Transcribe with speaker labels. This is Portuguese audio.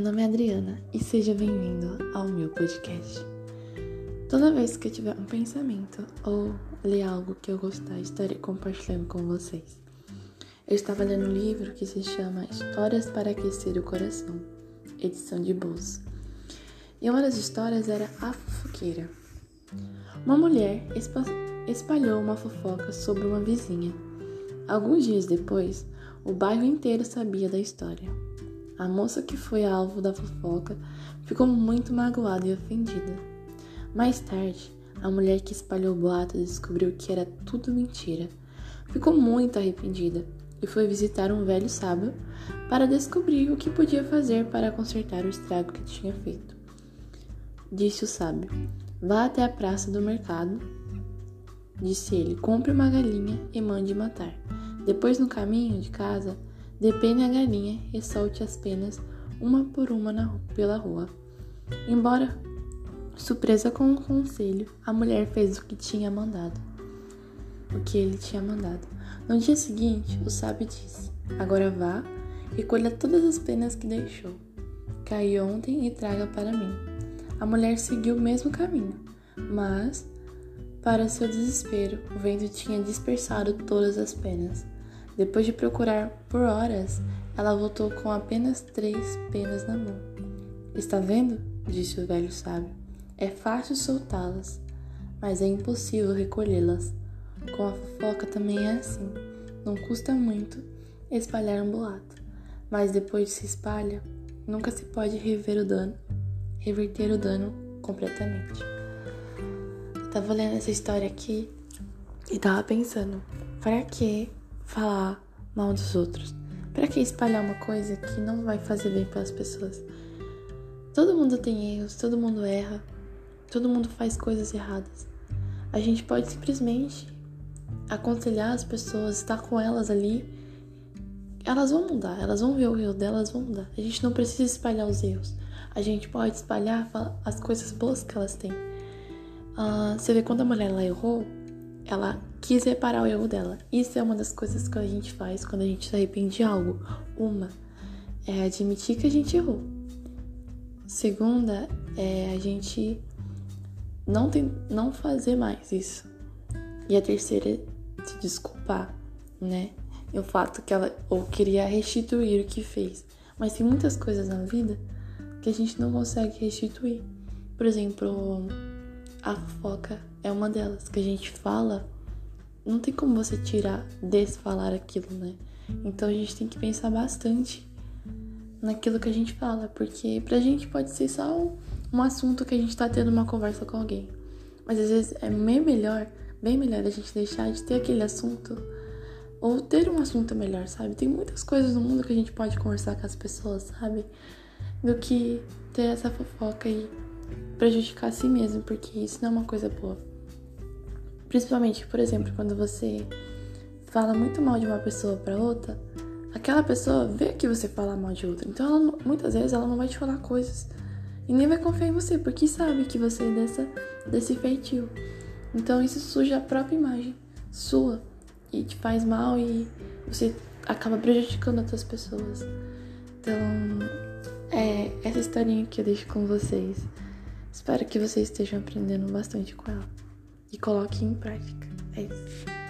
Speaker 1: nome é Adriana e seja bem-vindo ao meu podcast. Toda vez que eu tiver um pensamento ou ler algo que eu gostar, estarei compartilhando com vocês. Eu estava lendo um livro que se chama Histórias para Aquecer o Coração, edição de Bolsa. E uma das histórias era A Fofoqueira. Uma mulher espalhou uma fofoca sobre uma vizinha. Alguns dias depois, o bairro inteiro sabia da história. A moça que foi alvo da fofoca ficou muito magoada e ofendida. Mais tarde, a mulher que espalhou o boato descobriu que era tudo mentira. Ficou muito arrependida e foi visitar um velho sábio para descobrir o que podia fazer para consertar o estrago que tinha feito. Disse o sábio: Vá até a praça do mercado. Disse ele: Compre uma galinha e mande matar. Depois, no caminho de casa, Depene a galinha e solte as penas uma por uma na, pela rua. Embora surpresa com o conselho, a mulher fez o que tinha mandado. O que ele tinha mandado. No dia seguinte, o sábio disse: Agora vá e todas as penas que deixou. Caiu ontem e traga para mim. A mulher seguiu o mesmo caminho, mas, para seu desespero, o vento tinha dispersado todas as penas. Depois de procurar por horas, ela voltou com apenas três penas na mão. Está vendo? disse o velho sábio. É fácil soltá-las, mas é impossível recolhê-las. Com a fofoca também é assim. Não custa muito espalhar um boato, mas depois de se espalha, nunca se pode rever o dano, reverter o dano completamente. Eu tava lendo essa história aqui e tava pensando, para que falar mal dos outros? Para que espalhar uma coisa que não vai fazer bem para as pessoas? Todo mundo tem erros, todo mundo erra, todo mundo faz coisas erradas. A gente pode simplesmente aconselhar as pessoas, estar com elas ali. Elas vão mudar, elas vão ver o erro delas, vão mudar. A gente não precisa espalhar os erros. A gente pode espalhar as coisas boas que elas têm. Uh, você vê quando a mulher ela errou, ela quis reparar o erro dela. Isso é uma das coisas que a gente faz quando a gente se arrepende de algo. Uma é admitir que a gente errou. Segunda é a gente não, tem, não fazer mais isso. E a terceira é se desculpar, né? O fato que ela ou queria restituir o que fez. Mas tem muitas coisas na vida que a gente não consegue restituir. Por exemplo, a fofoca é uma delas que a gente fala não tem como você tirar, desfalar aquilo, né? Então a gente tem que pensar bastante naquilo que a gente fala, porque pra gente pode ser só um, assunto que a gente tá tendo uma conversa com alguém. Mas às vezes é bem melhor, bem melhor a gente deixar de ter aquele assunto ou ter um assunto melhor, sabe? Tem muitas coisas no mundo que a gente pode conversar com as pessoas, sabe? Do que ter essa fofoca e prejudicar a si mesmo, porque isso não é uma coisa boa. Principalmente, por exemplo, quando você fala muito mal de uma pessoa para outra, aquela pessoa vê que você fala mal de outra. Então, ela, muitas vezes ela não vai te falar coisas e nem vai confiar em você, porque sabe que você é dessa, desse feitio. Então, isso suja a própria imagem sua e te faz mal e você acaba prejudicando outras pessoas. Então, é essa historinha que eu deixo com vocês. Espero que vocês estejam aprendendo bastante com ela e coloque em prática. É isso.